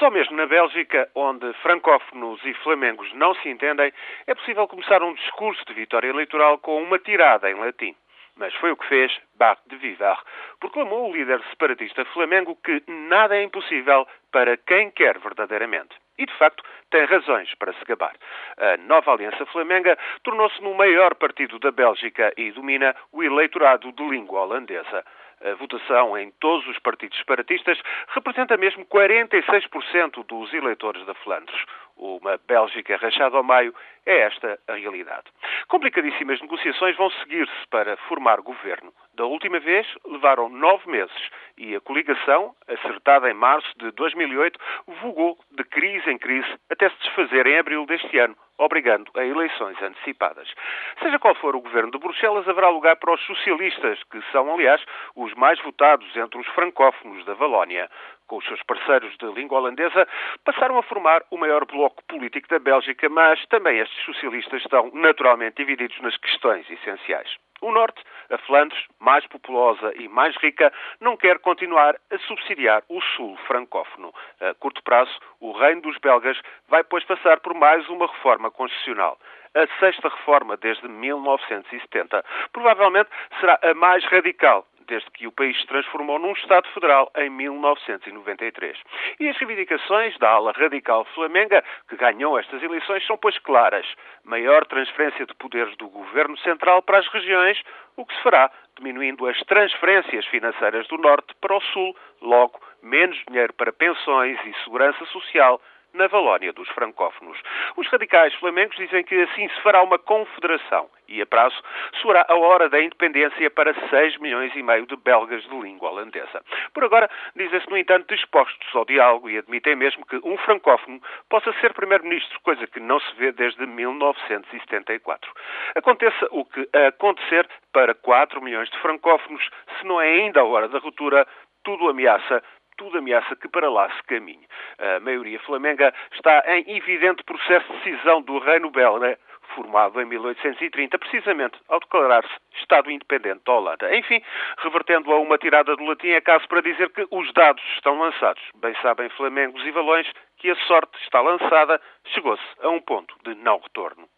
Só mesmo na Bélgica, onde francófonos e flamengos não se entendem, é possível começar um discurso de vitória eleitoral com uma tirada em latim. Mas foi o que fez Bart de Vivar. Proclamou o líder separatista flamengo que nada é impossível para quem quer verdadeiramente. E, de facto, tem razões para se gabar. A nova Aliança Flamenga tornou-se no maior partido da Bélgica e domina o eleitorado de língua holandesa. A votação em todos os partidos separatistas representa mesmo 46% dos eleitores da Flandres. Uma Bélgica rachada ao meio é esta a realidade. Complicadíssimas negociações vão seguir-se para formar governo. Da última vez levaram nove meses e a coligação, acertada em março de 2008, vogou de crise em crise até se desfazer em abril deste ano, obrigando a eleições antecipadas. Seja qual for o governo de Bruxelas, haverá lugar para os socialistas, que são, aliás, os mais votados entre os francófonos da Valónia. Com os seus parceiros de língua holandesa, passaram a formar o maior bloco político da Bélgica, mas também estes socialistas estão naturalmente divididos nas questões essenciais. O Norte, a Flandres, mais populosa e mais rica, não quer continuar a subsidiar o Sul francófono. A curto prazo, o reino dos belgas vai, pois, passar por mais uma reforma constitucional. A sexta reforma desde 1970. Provavelmente será a mais radical desde que o país se transformou num Estado federal em 1993. E as reivindicações da ala radical flamenga, que ganhou estas eleições, são, pois, claras. Maior transferência de poderes do governo central para as regiões, o que se fará diminuindo as transferências financeiras do Norte para o Sul, logo menos dinheiro para pensões e segurança social na Valónia dos francófonos. Os radicais flamengos dizem que assim se fará uma confederação e, a prazo, soará a hora da independência para 6 milhões e meio de belgas de língua holandesa. Por agora, dizem-se, no entanto, dispostos ao diálogo e admitem mesmo que um francófono possa ser primeiro-ministro, coisa que não se vê desde 1974. Aconteça o que acontecer para 4 milhões de francófonos, se não é ainda a hora da ruptura, tudo ameaça tudo ameaça que para lá se caminhe. A maioria flamenga está em evidente processo de decisão do Reino Belga, formado em 1830, precisamente ao declarar-se Estado independente da Holanda. Enfim, revertendo a uma tirada do latim, é caso para dizer que os dados estão lançados. Bem sabem flamengos e valões que a sorte está lançada, chegou-se a um ponto de não retorno.